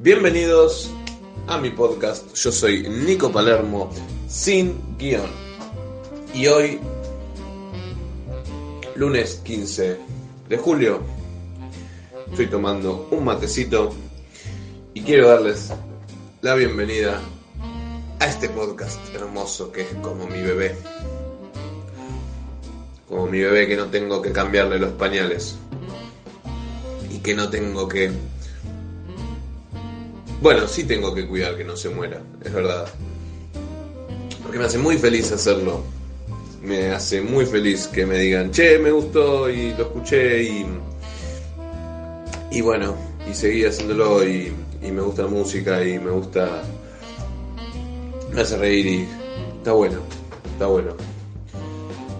Bienvenidos a mi podcast. Yo soy Nico Palermo, sin guion. Y hoy, lunes 15 de julio, estoy tomando un matecito y quiero darles la bienvenida a este podcast hermoso que es como mi bebé. Como mi bebé que no tengo que cambiarle los pañales. Y que no tengo que bueno, sí tengo que cuidar que no se muera, es verdad. Porque me hace muy feliz hacerlo. Me hace muy feliz que me digan, che, me gustó y lo escuché y. Y bueno, y seguí haciéndolo y, y me gusta la música y me gusta. Me hace reír y. Está bueno, está bueno.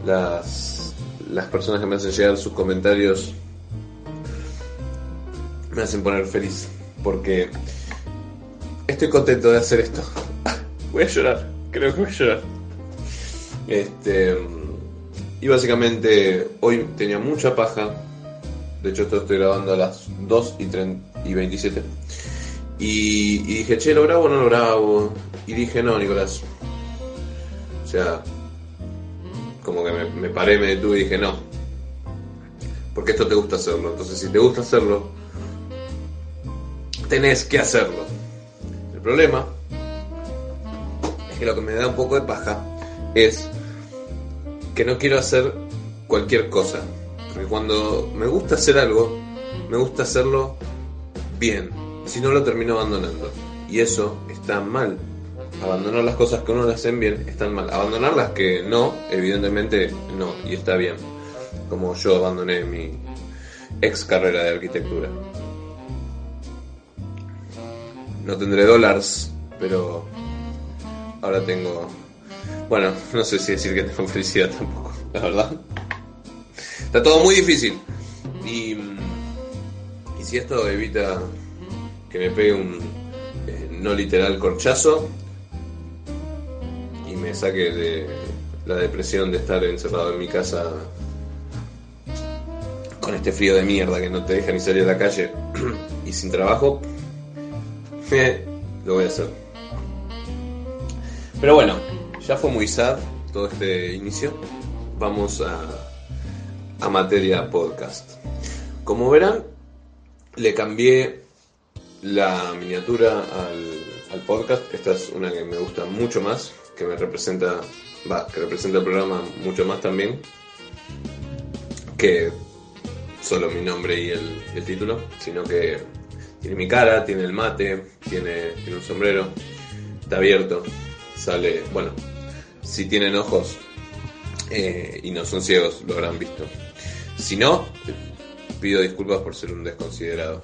Las, las personas que me hacen llegar sus comentarios me hacen poner feliz porque estoy contento de hacer esto. voy a llorar, creo que voy a llorar. Este, y básicamente hoy tenía mucha paja. De hecho, esto estoy grabando a las 2 y, 30 y 27. Y, y dije, che, ¿lo grabo o no lo grabo? Y dije, no, Nicolás. O sea, como que me, me paré, me detuve y dije, no. Porque esto te gusta hacerlo. Entonces, si te gusta hacerlo, tenés que hacerlo. El problema es que lo que me da un poco de paja es que no quiero hacer cualquier cosa. Porque cuando me gusta hacer algo, me gusta hacerlo bien. Si no, lo termino abandonando. Y eso está mal. Abandonar las cosas que uno le hacen bien están mal. Abandonar las que no, evidentemente no. Y está bien. Como yo abandoné mi ex carrera de arquitectura. No tendré dólares, pero ahora tengo... Bueno, no sé si decir que tengo felicidad tampoco, la verdad. Está todo muy difícil. Y, y si esto evita que me pegue un eh, no literal corchazo y me saque de la depresión de estar encerrado en mi casa con este frío de mierda que no te deja ni salir a la calle y sin trabajo, lo voy a hacer. Pero bueno, ya fue muy sad todo este inicio. Vamos a, a materia podcast. Como verán, le cambié la miniatura al, al, podcast. Esta es una que me gusta mucho más, que me representa, va, que representa el programa mucho más también que solo mi nombre y el, el título, sino que tiene mi cara, tiene el mate, tiene, tiene un sombrero, está abierto, sale, bueno, si tienen ojos eh, y no son ciegos, lo habrán visto. Si no, pido disculpas por ser un desconsiderado.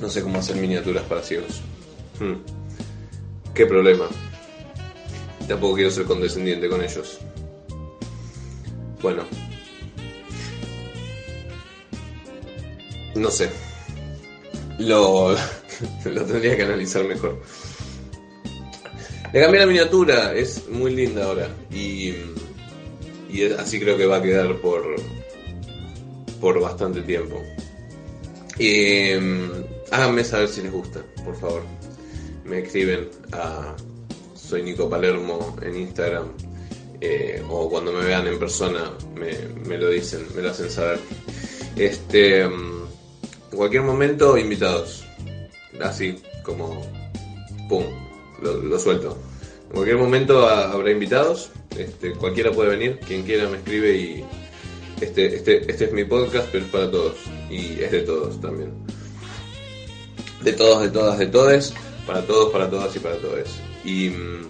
No sé cómo hacer miniaturas para ciegos. Hmm. Qué problema. Tampoco quiero ser condescendiente con ellos. Bueno. No sé lo, tendría que analizar mejor. Le cambié la miniatura, es muy linda ahora. Y, y así creo que va a quedar por, por bastante tiempo. Y, háganme saber si les gusta, por favor. Me escriben a Soy Nico Palermo en Instagram. Eh, o cuando me vean en persona me, me, lo dicen, me lo hacen saber. Este. Cualquier momento, invitados. Así como. ¡Pum! Lo, suelto. En cualquier momento habrá invitados. Este, cualquiera puede venir. Quien quiera me escribe y. Este, este, este es mi podcast, pero es para todos. Y es de todos también. De todos, de todas, de todes. Para todos, para todas y para todos. Y. Mm,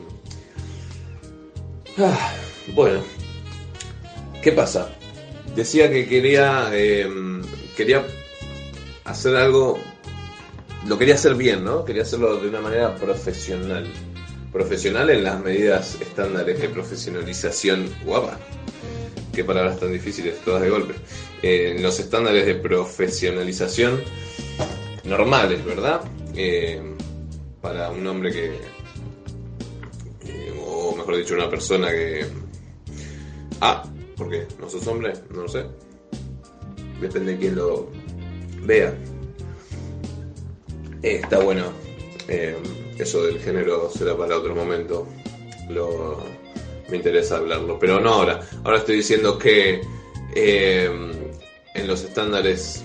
ah, bueno. ¿Qué pasa? Decía que quería. Eh, quería hacer algo lo quería hacer bien, ¿no? Quería hacerlo de una manera profesional. Profesional en las medidas estándares de profesionalización guapa. Qué palabras tan difíciles, todas de golpe. Eh, en los estándares de profesionalización normales, ¿verdad? Eh, para un hombre que, o mejor dicho, una persona que... Ah, ¿por qué? ¿No sos hombre? No lo sé. Depende de quién lo vea. Eh, está bueno. Eh, eso del género será para otro momento. Lo, me interesa hablarlo. Pero no ahora. Ahora estoy diciendo que eh, en los estándares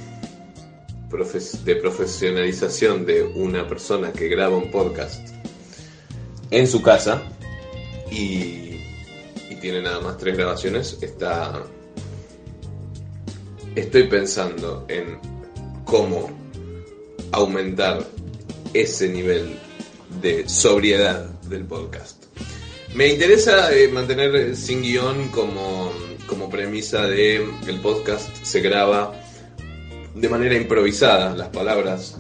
de profesionalización de una persona que graba un podcast en su casa y, y tiene nada más tres grabaciones, está. Estoy pensando en cómo aumentar ese nivel de sobriedad del podcast. Me interesa eh, mantener sin guion como, como premisa de el podcast se graba de manera improvisada. Las palabras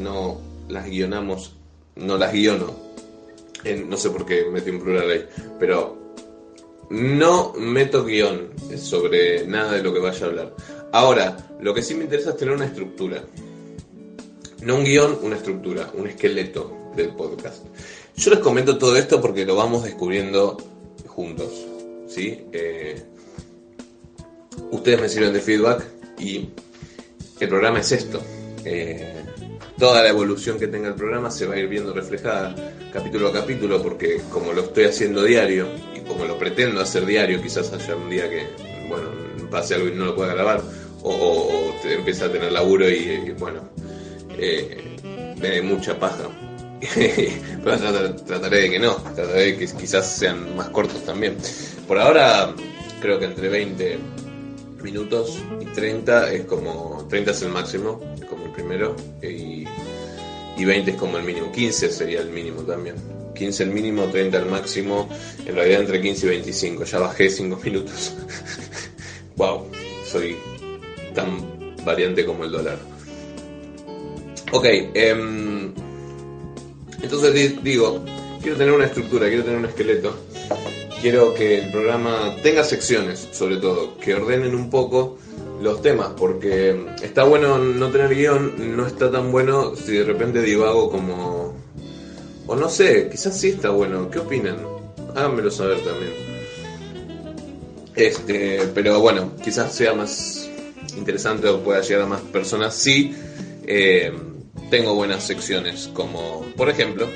no las guionamos, no las guiono. No sé por qué metí un plural ahí, pero no meto guion sobre nada de lo que vaya a hablar. Ahora, lo que sí me interesa es tener una estructura. No un guion, una estructura, un esqueleto del podcast. Yo les comento todo esto porque lo vamos descubriendo juntos. ¿sí? Eh, ustedes me sirven de feedback y el programa es esto. Eh, toda la evolución que tenga el programa se va a ir viendo reflejada capítulo a capítulo porque como lo estoy haciendo diario y como lo pretendo hacer diario, quizás haya un día que, bueno, pase algo y no lo pueda grabar o, o te empieza a tener laburo y, y bueno, eh, me dé mucha paja. Pero tratar, trataré de que no, trataré de que quizás sean más cortos también. Por ahora creo que entre 20 minutos y 30 es como 30 es el máximo, es como el primero y, y 20 es como el mínimo, 15 sería el mínimo también. 15 el mínimo, 30 el máximo, en realidad entre 15 y 25, ya bajé 5 minutos. wow, soy tan variante como el dólar. Ok, em, entonces di- digo, quiero tener una estructura, quiero tener un esqueleto, quiero que el programa tenga secciones, sobre todo, que ordenen un poco los temas, porque está bueno no tener guion, no está tan bueno si de repente divago como... O no sé, quizás sí está bueno, ¿qué opinan? Háganmelo saber también. Este, pero bueno, quizás sea más interesante o pueda llegar a más personas si eh, tengo buenas secciones, como por ejemplo,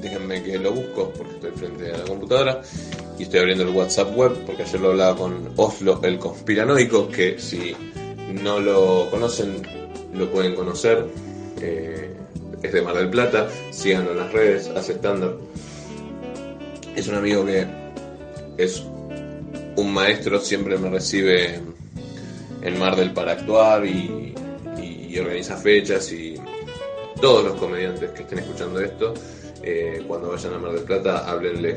déjenme que lo busco porque estoy frente a la computadora y estoy abriendo el WhatsApp web porque ayer lo hablaba con Oslo el conspiranoico, que si no lo conocen, lo pueden conocer. eh, es de Mar del Plata, síganlo en las redes, hace. Es un amigo que es un maestro, siempre me recibe en Mar del para actuar y, organiza fechas y todos los comediantes que estén escuchando esto, eh, cuando vayan a Mar del Plata, háblenle.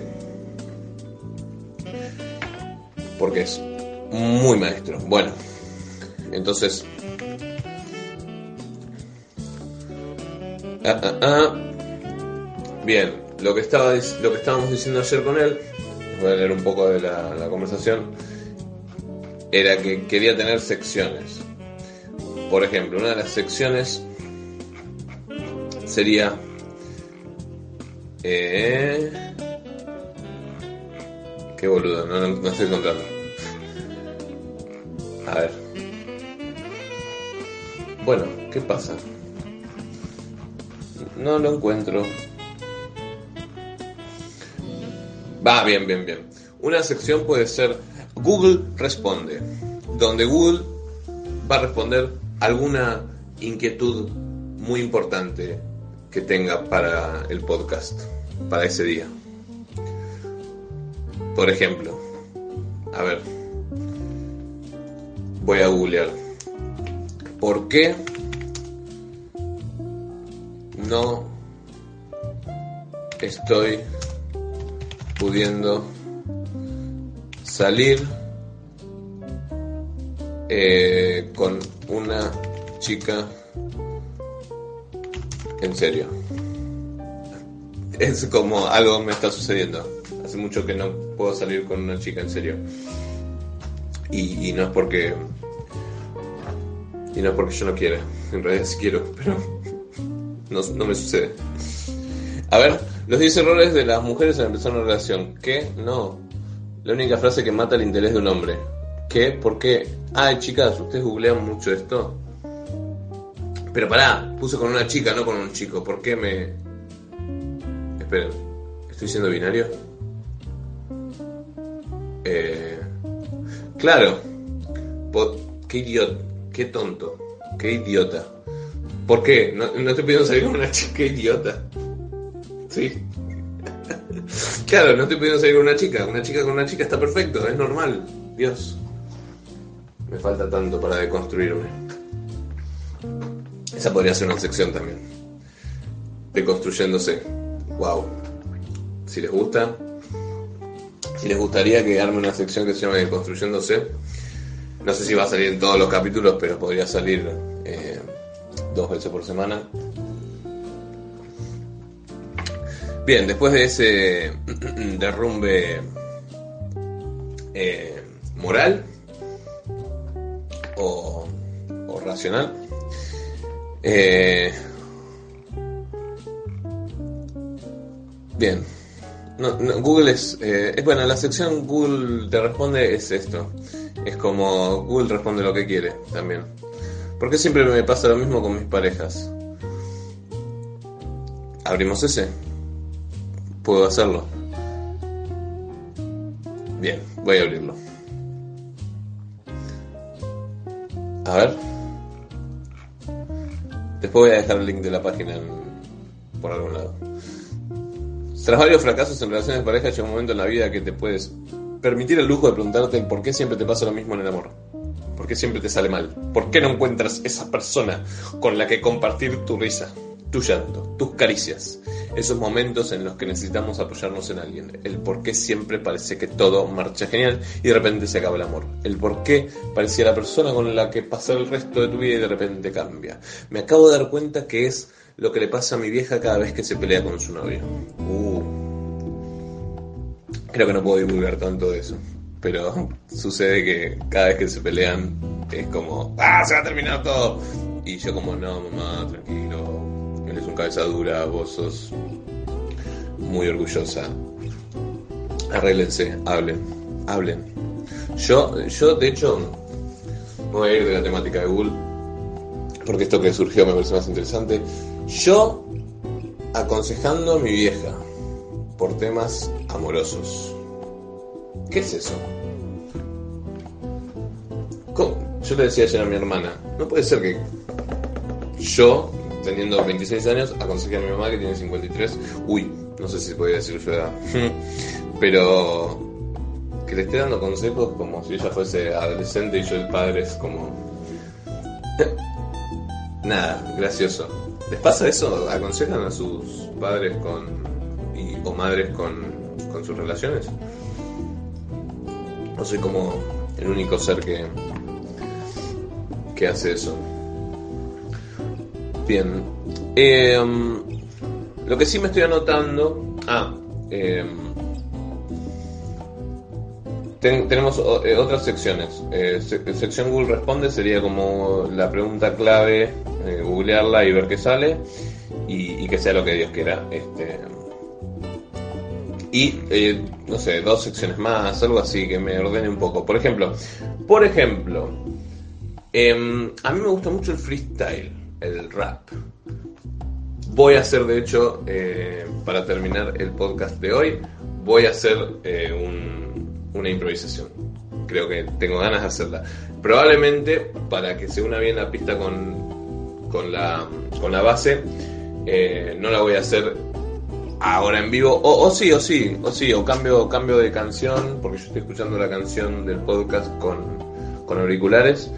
Porque es muy maestro. Bueno, entonces... Ah, ah, ah. Bien, lo que, estaba, lo que estábamos diciendo ayer con él, voy a leer un poco de la conversación, era que quería tener secciones. Por ejemplo, una de las secciones sería... Eh, qué boludo, no, estoy encontrando. A ver. Bueno, ¿qué pasa? No lo encuentro. Va, bien, bien, bien. Una sección puede ser Google Responde, donde Google va a responder alguna inquietud muy importante que tenga para el podcast, para ese día. Por ejemplo, a ver, voy a googlear. ¿Por qué no estoy pudiendo salir eh, con una chica En serio. Es como algo me está sucediendo. Hace mucho que no puedo salir con una chica en serio. Y, no es porque. Y no es porque yo no quiera. En realidad sí quiero, pero no, no me sucede. A ver, los 10 errores de las mujeres al empezar una relación. ¿Qué? No. La única frase que mata el interés de un hombre. ¿Qué? ¿Por qué? Ay, chicas, ¿ustedes googlean mucho esto? Pero pará, puse con una chica, no con un chico. ¿Por qué me...? Esperen, ¿estoy siendo binario? Eh... Claro. Qué idiota, qué tonto, qué idiota. ¿Por qué? No, no estoy salir con una chica, idiota. Sí. Claro, no estoy pidiendo salir con una chica. Una chica con una chica está perfecto, es normal. Dios. Me falta tanto para deconstruirme. Esa podría ser una sección también. Deconstruyéndose. Wow. Si les gusta. Si les gustaría que arme una sección que se llame Deconstruyéndose. No sé si va a salir en todos los capítulos, pero podría salir eh, dos veces por semana. Bien, después de ese derrumbe eh, moral o, o racional, eh, bien, Google es, eh, es bueno, la sección Google te responde es esto, es como Google responde lo que quiere también, porque siempre me pasa lo mismo con mis parejas. Abrimos ese puedo hacerlo. Bien, voy a abrirlo. A ver. Después voy a dejar el link de la página en- por algún lado. Tras varios fracasos en relaciones de pareja, llega un momento en la vida que te puedes permitir el lujo de preguntarte por qué siempre te pasa lo mismo en el amor. ¿Por qué siempre te sale mal? ¿Por qué no encuentras esa persona con la que compartir tu risa, tu llanto, tus caricias? Esos momentos en los que necesitamos apoyarnos en alguien. El por qué siempre parece que todo marcha genial y de repente se acaba el amor. El por qué parecía la persona con la que pasar el resto de tu vida y de repente cambia. Me acabo de dar cuenta que es lo que le pasa a mi vieja cada vez que se pelea con su novio. Uh. Creo que no puedo divulgar tanto de eso. Pero sucede que cada vez que se pelean es como, ¡ah! Se va a terminar todo. Y yo como, no, mamá, tranquilo. Él es un cabeza dura, vos muy orgullosa. Arréglense, hablen, hablen. Yo, yo de hecho, voy a ir de la temática de Google, porque esto que surgió me parece más interesante. Yo aconsejando a mi vieja por temas amorosos. ¿Qué es eso? ¿Cómo? Yo le decía ayer a mi hermana, no puede ser que yo, teniendo 26 años, aconseje a mi mamá que tiene 53. Uy, no sé si podía decir su edad. Pero que le esté dando consejos como si ella fuese adolescente y yo el padre es como... Nada, gracioso. ¿Les pasa eso? ¿Aconsejan a sus padres con o madres con, con sus relaciones? No soy como el único ser que, que hace eso. Bien. Eh, lo que sí me estoy anotando. Ah, ten- tenemos eh, otras secciones. Eh, se- sección Google Responde sería como la pregunta clave, eh, googlearla y ver qué sale. Y, y que sea lo que Dios quiera. Este, y no sé, dos secciones más, algo así que me ordene un poco. Por ejemplo, por ejemplo, em, a mí me gusta mucho el freestyle, el rap. Voy a hacer, de hecho, eh, para terminar el podcast de hoy, voy a hacer eh, un- una improvisación. Creo que tengo ganas de hacerla. Probablemente, para que se una bien la pista con, con, la, con la base, eh, no la voy a hacer ahora en vivo, o, o sí, o sí, o sí, o cambio, cambio de canción, porque yo estoy escuchando la canción del podcast con, con auriculares.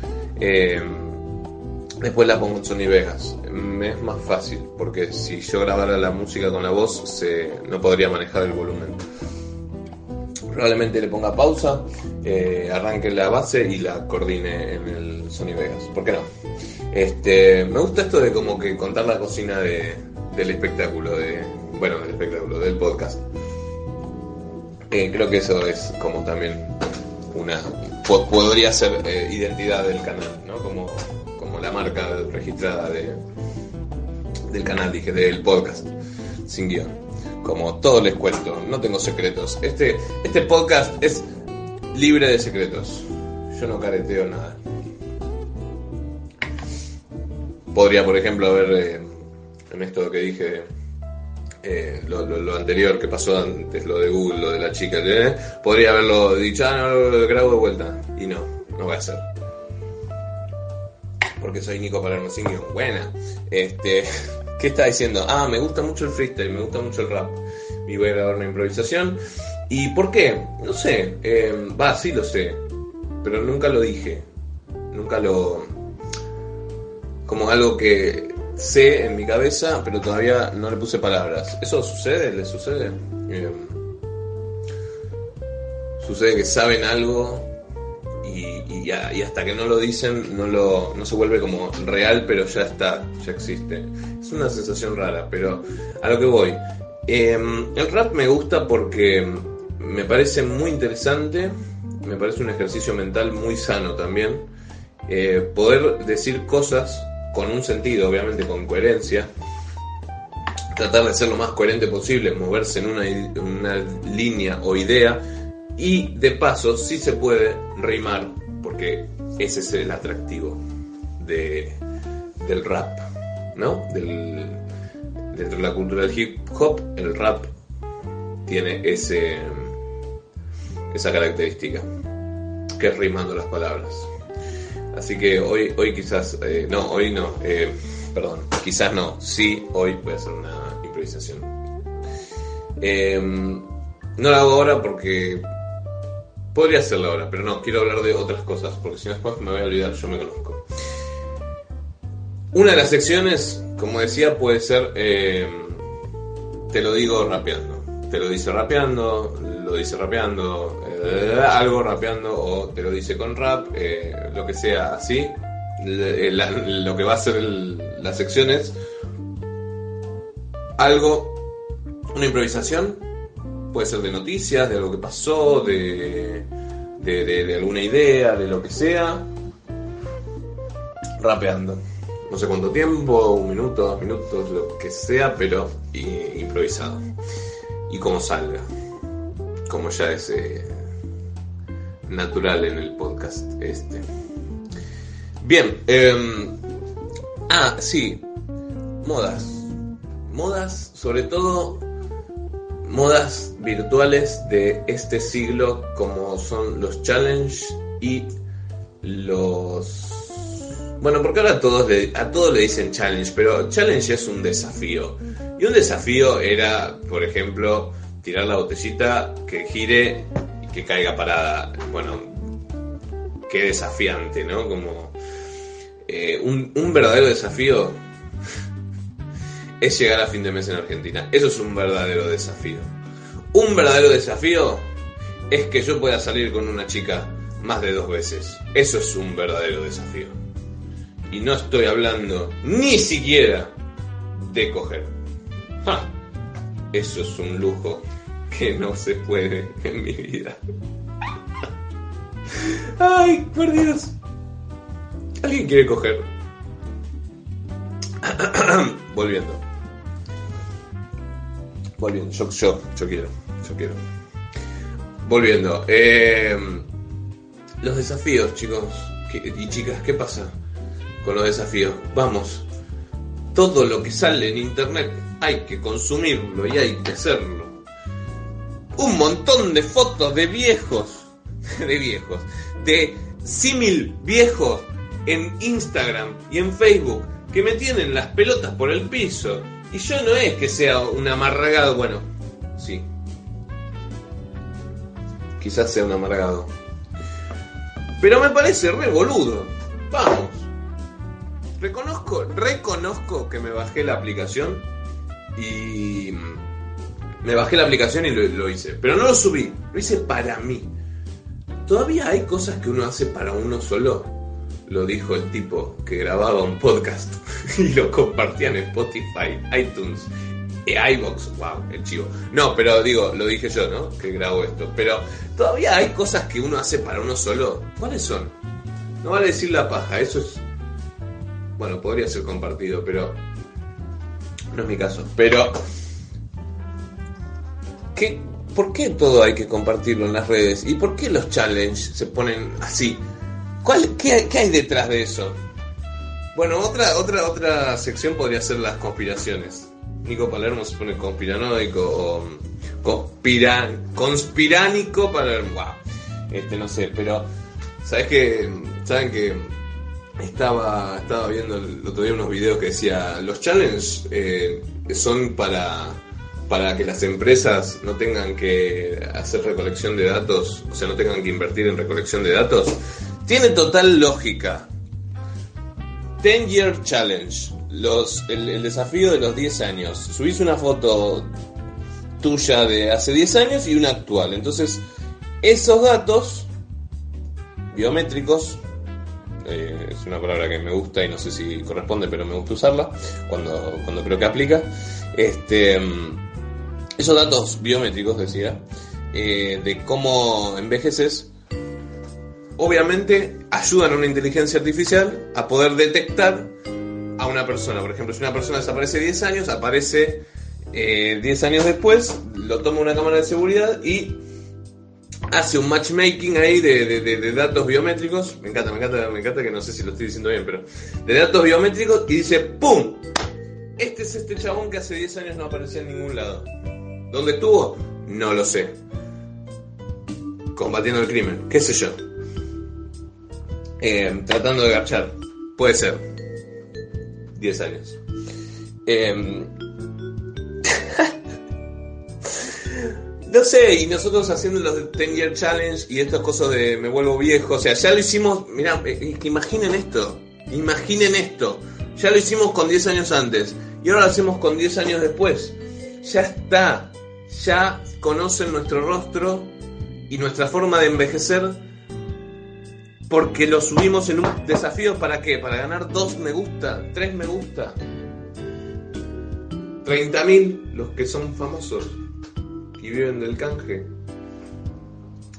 Después la pongo en Sony Vegas. Me es más fácil, porque si yo grabara la música con la voz, se, no podría manejar el volumen. Probablemente le ponga pausa, eh, arranque la base y la coordine en el Sony Vegas. ¿Por qué no? Este, me gusta esto de como que contar la cocina de, del espectáculo, de, bueno, del espectáculo, del podcast. Eh, creo que eso es como también una podría ser eh, identidad del canal, ¿no? Como, la marca registrada de, del canal, dije, del podcast, sin guion. Como todo les cuento, no tengo secretos. Este, este podcast es libre de secretos. Yo no careteo nada. Podría, por ejemplo, haber eh, en esto que dije eh, lo, anterior que pasó antes, lo de Google, lo de la chica, ¿eh? podría haberlo dicho, ah, no, lo grabo de vuelta. Y no, no va a ser. Porque soy Nico Palermo sin Buena. Este, ¿Qué está diciendo? Ah, me gusta mucho el freestyle, me gusta mucho el rap. Y voy a grabar una improvisación. ¿Y por qué? No sé. Eh, va, sí lo sé. Pero nunca lo dije. Nunca lo... Como algo que sé en mi cabeza, pero todavía no le puse palabras. ¿Eso sucede? ¿Le sucede? Eh, sucede que saben algo y, hasta que no lo dicen no, lo, no se vuelve como real, pero ya está, ya existe. Es una sensación rara, pero a lo que voy. Em, el rap me gusta porque me parece muy interesante, me parece un ejercicio mental muy sano también. Eh, poder decir cosas con un sentido, obviamente con coherencia, tratar de ser lo más coherente posible, moverse en una, una línea o idea y de paso si se puede rimar, porque ese es el atractivo de, del rap, ¿no? Dentro de la cultura del hip hop, el rap tiene ese, esa característica, que es rimando las palabras. Así que hoy, hoy quizás, eh, no, hoy no, eh, perdón, quizás no, sí, hoy voy a hacer una improvisación. Em, no la hago ahora porque podría hacerla ahora, pero no, quiero hablar de otras cosas, porque si no después me voy a olvidar, yo me conozco. Una de las secciones, como decía, puede ser, em, te lo digo rapeando, te lo dice rapeando, lo dice rapeando, eh, algo rapeando o te lo dice con rap, eh, lo que sea así. lo que va a ser las secciones algo, una improvisación, puede ser de noticias, de algo que pasó, de, de, alguna idea, de lo que sea, rapeando. No sé cuánto tiempo, un minuto, dos minutos, lo que sea, pero improvisado. Y como salga como ya es eh, natural en el podcast este. Bien, em, ah, sí, modas. Modas, sobre todo modas virtuales de este siglo como son los challenge y los bueno, porque ahora a todos le, a todos le dicen challenge, pero challenge es un desafío. Y un desafío era, por ejemplo, tirar la botellita, que gire y que caiga parada. Bueno, qué desafiante, ¿no? Como eh, un, un verdadero desafío es llegar a fin de mes en Argentina. Eso es un verdadero desafío. Un verdadero desafío es que yo pueda salir con una chica más de dos veces. Eso es un verdadero desafío. Y no estoy hablando ni siquiera de coger. Eso es un lujo que no se puede en mi vida. Ay, por Dios. ¿Alguien quiere coger? Volviendo. Volviendo. Yo, yo, yo quiero. Yo quiero. Volviendo. Eh, los desafíos, chicos y chicas, ¿qué pasa con los desafíos? Vamos. Todo lo que sale en internet hay que consumirlo y hay que hacerlo un montón de fotos de viejos, de viejos, de símil viejos en Instagram y en Facebook que me tienen las pelotas por el piso. Y yo no es que sea un amargado, bueno, sí. Quizás sea un amargado. Pero me parece re boludo. Vamos. Reconozco, reconozco que me bajé la aplicación y me bajé la aplicación y lo, hice. Pero no lo subí, lo hice para mí. ¿Todavía hay cosas que uno hace para uno solo? Lo dijo el tipo que grababa un podcast y lo compartía en Spotify, iTunes e iBox. Wow, el chivo. No, pero digo, lo dije yo, ¿no? Que grabo esto. Pero todavía hay cosas que uno hace para uno solo. ¿Cuáles son? No vale decir la paja, eso es. Bueno, podría ser compartido, pero. No es mi caso. Pero. ¿Qué, ¿Por qué todo hay que compartirlo en las redes? ¿Y por qué los challenges se ponen así? ¿Cuál, qué, qué, hay detrás de eso? Bueno, otra, otra, otra sección podría ser las conspiraciones. Nico Palermo se pone conspiranoico o conspira, conspiránico Palermo. Wow. Este, no sé, pero ¿sabes que Saben que estaba, estaba viendo el otro día unos videos que decía los challenges eh, son para para que las empresas no tengan que hacer recolección de datos, o sea, no tengan que invertir en recolección de datos, tiene total lógica. 10 Year Challenge, el, desafío de los 10 años. Subís una foto tuya de hace 10 años y una actual. Entonces, esos datos biométricos, eh, es una palabra que me gusta y no sé si corresponde, pero me gusta usarla cuando, creo que aplica. Este esos datos biométricos, decía, eh, de cómo envejeces, obviamente ayudan a una inteligencia artificial a poder detectar a una persona. Por ejemplo, si una persona desaparece 10 años, aparece 10 eh, años después, lo toma una cámara de seguridad y hace un matchmaking ahí de, datos biométricos. Me encanta, me encanta, me encanta que no sé si lo estoy diciendo bien, pero de datos biométricos y dice, ¡pum! Este es este chabón que hace 10 años no aparecía en ningún lado. ¿Dónde estuvo? No lo sé. Combatiendo el crimen, qué sé yo. Eh, tratando de agachar. Puede ser. 10 años. Em, no sé, y nosotros haciendo los 10 Year Challenge y estas cosas de me vuelvo viejo, o sea, ya lo hicimos, mirá, eh, imaginen esto, imaginen esto, ya lo hicimos con 10 años antes y ahora lo hacemos con 10 años después. Ya está, ya conocen nuestro rostro y nuestra forma de envejecer porque lo subimos en un desafío para qué? Para ganar dos me gusta, tres me gusta. 30.000 los que son famosos y viven del canje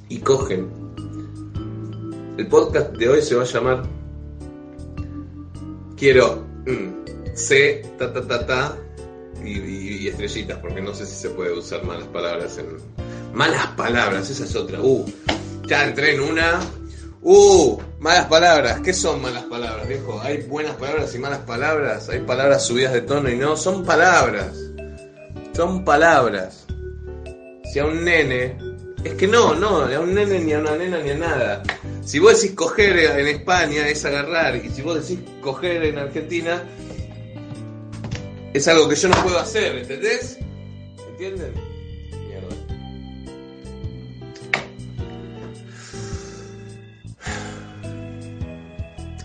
y cogen. El podcast de hoy se va a llamar Quiero mm, C ta ta ta ta y, estrellitas, porque no sé si se puede usar malas palabras en. Malas palabras, esa es otra. Uh, ya entré en una. Uh, malas palabras. ¿Qué son malas palabras, viejo? Hay buenas palabras y malas palabras. Hay palabras subidas de tono y no. Son palabras. Son palabras. Si a un nene. Es que no, no, a un nene ni a una nena ni a nada. Si vos decís coger en España es agarrar. Y si vos decís coger en Argentina es algo que yo no puedo hacer, ¿entendés? ¿Entienden?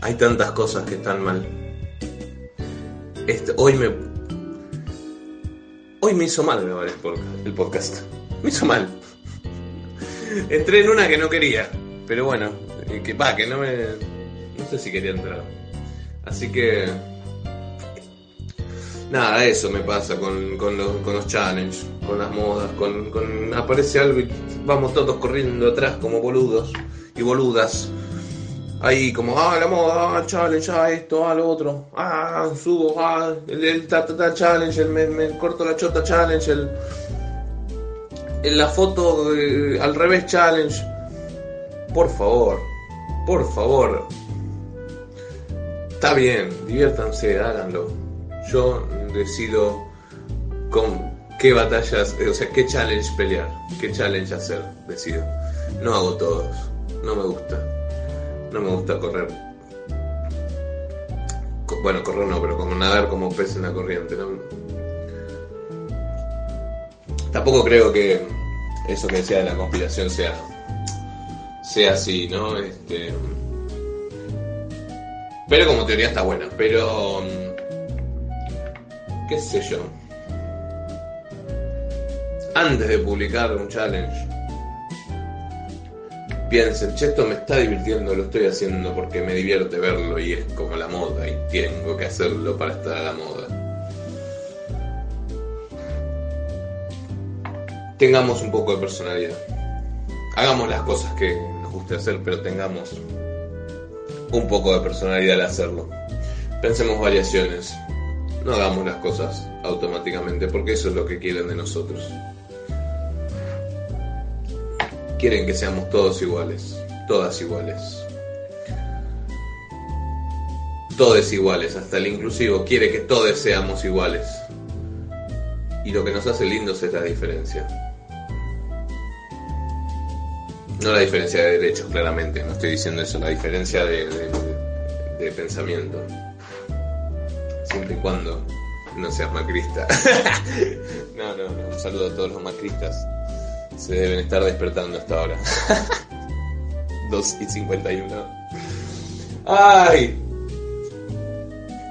Hay tantas cosas que están mal. Este, hoy me. Hoy me hizo mal grabar el podcast. Me hizo mal. Entré en una que no quería. Pero bueno, eh, que va, que no me. No sé si quería entrar. Así que Nada, eso me pasa con, los, con los challenges, con las modas, con, con, aparece algo y vamos todos corriendo atrás como boludos y boludas. Ahí como, ah, la moda, ah, challenge, ah, esto, ah, lo otro, ah, subo, ah, el, el ta, ta, challenge, el me, corto la chota challenge, el, en la foto al revés challenge. Por favor, por favor. Está bien, diviértanse, háganlo yo decido con qué batallas, o sea, qué challenge pelear, qué challenge hacer, decido. No hago todos, no me gusta. No me gusta correr. Bueno, correr no, pero como nadar como pez en la corriente. Tampoco creo que eso que decía de la conspiración sea, sea así, ¿no? Este, pero como teoría está buena. Pero qué sé yo, antes de publicar un challenge, piensen, che, esto me está divirtiendo, lo estoy haciendo porque me divierte verlo y es como la moda y tengo que hacerlo para estar a la moda. Tengamos un poco de personalidad. Hagamos las cosas que nos guste hacer, pero tengamos un poco de personalidad al hacerlo. Pensemos variaciones. No hagamos las cosas automáticamente porque eso es lo que quieren de nosotros. Quieren que seamos todos iguales, todas iguales. Todos iguales, hasta el inclusivo quiere que todos seamos iguales. Y lo que nos hace lindos es la diferencia. No la diferencia de derechos, claramente, no estoy diciendo eso, la diferencia de, de- de pensamiento. Siempre y cuando no seas macrista. no, no, no. Un saludo a todos los macristas. Se deben estar despertando hasta ahora. 2 y 51. ¡Ay!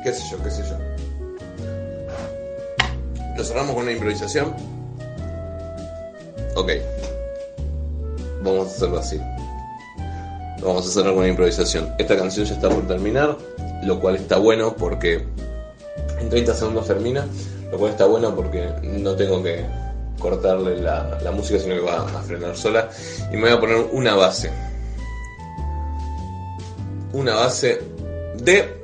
¿Qué sé yo? ¿Qué sé yo? Lo cerramos con una improvisación. Ok. Vamos a hacerlo así. Vamos a hacerlo con una improvisación. Esta canción ya está por terminar, lo cual está bueno porque en 30 segundos termina, lo cual está bueno porque no tengo que cortarle la, música, sino que va a frenar sola. Y me voy a poner una base. Una base de,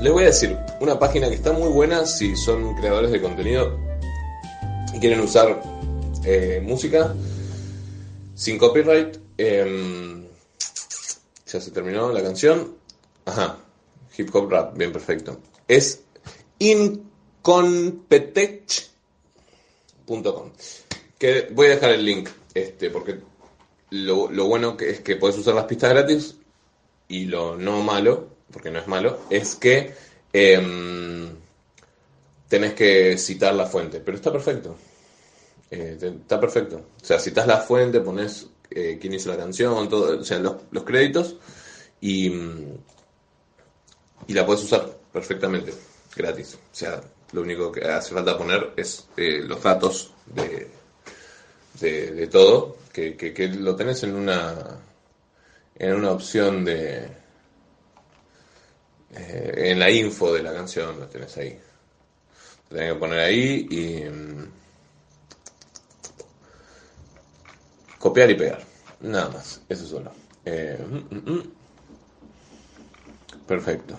les voy a decir, una página que está muy buena si son creadores de contenido y quieren usar eh, música sin copyright. em, ya se terminó la canción. Ajá. Hip hop rap, bien perfecto. Es incompetech.com. Que voy a dejar el link, este, porque lo, lo bueno que es que puedes usar las pistas gratis y lo no malo, porque no es malo, es que em, tenés que citar la fuente. Pero está perfecto. Eh, está perfecto. O sea, citas la fuente, pones eh, quién hizo la canción, todo, o sea, los, los créditos y, y la puedes usar perfectamente, gratis. O sea, lo único que hace falta poner es eh, los datos de, de, todo, que, que, que lo tenés en una en una opción de eh, en la info de la canción, lo tenés ahí. Lo tenés que poner ahí y mm, copiar y pegar. Nada más, eso solo. Eh, mm, mm. Perfecto.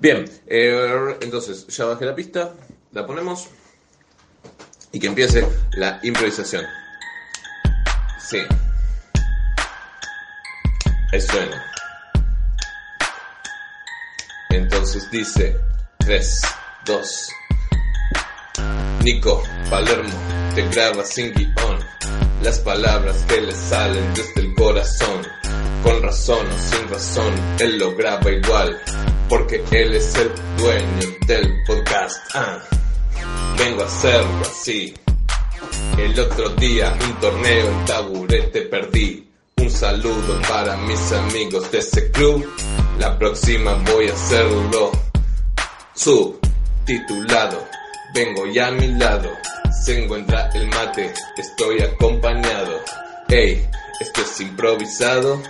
Bien, eh, entonces ya bajé la pista, la ponemos y que empiece la improvisación. Sí. Ahí suena. Entonces dice 3, 2. Nico Palermo te graba sin guion. Las palabras que le salen desde el corazón. Con razón o sin razón, él lo graba igual. Porque él es el dueño del podcast. Ah, vengo a hacerlo así. El otro día un torneo en taburete perdí. Un saludo para mis amigos de ese club. La próxima voy a hacerlo subtitulado. Vengo ya a mi lado. Se encuentra el mate. Estoy acompañado. Ey, esto es improvisado.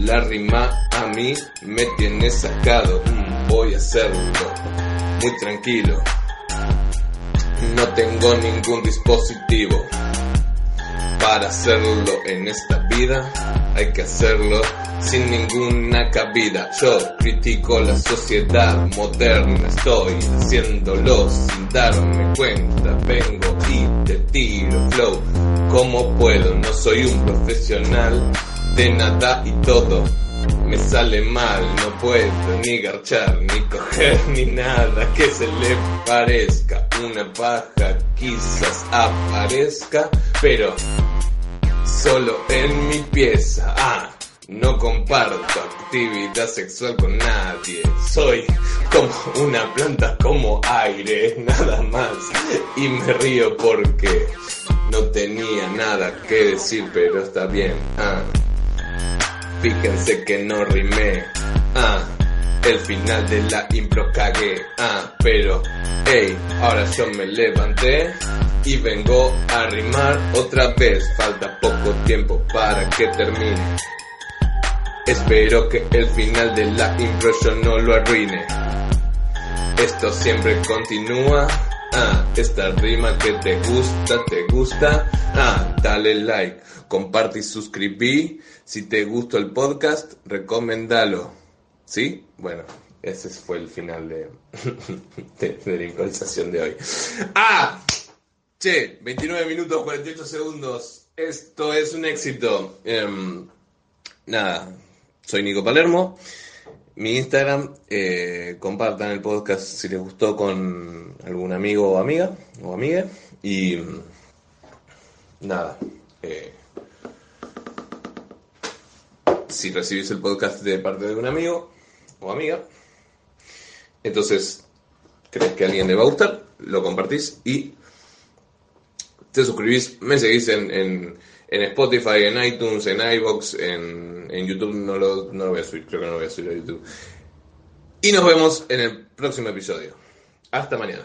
La rima a mí me tiene sacado. Mm, voy a hacerlo muy tranquilo. No tengo ningún dispositivo para hacerlo en esta vida. Hay que hacerlo sin ninguna cabida. Yo critico la sociedad moderna. Estoy haciéndolo sin darme cuenta. Vengo y te tiro flow como puedo. No soy un profesional de nada y todo. Me sale mal, no puedo ni garchar, ni coger, ni nada que se le parezca. Una paja quizás aparezca, pero solo en mi pieza. Ah, no comparto actividad sexual con nadie. Soy como una planta, como aire, nada más. Y me río porque no tenía nada que decir, pero está bien. Ah, fíjense que no rimé. Ah, el final de la impro cagué. Ah, pero, hey, ahora yo me levanté y vengo a rimar otra vez. Falta poco tiempo para que termine. Espero que el final de la intro yo no lo arruine. Esto siempre continúa. Ah, esta rima que te gusta, te gusta. Ah, dale like, comparte y suscribí. Si te gustó el podcast, recomendalo. ¿Sí? Bueno, ese fue el final de, de, la improvisación de hoy. ¡Ah! Che, 29 minutos 48 segundos. Esto es un éxito. Em, nada, soy Nico Palermo. Mi Instagram, eh, compartan el podcast si les gustó con algún amigo o amiga o amiga. Y nada, eh, si recibís el podcast de parte de un amigo o amiga, entonces crees que a alguien le va a gustar, lo compartís y te suscribís, me seguís en, en, en Spotify, en iTunes, en iBox, en, en YouTube, no lo, no lo voy a subir, creo que no lo voy a subir a YouTube. Y nos vemos en el próximo episodio. Hasta mañana.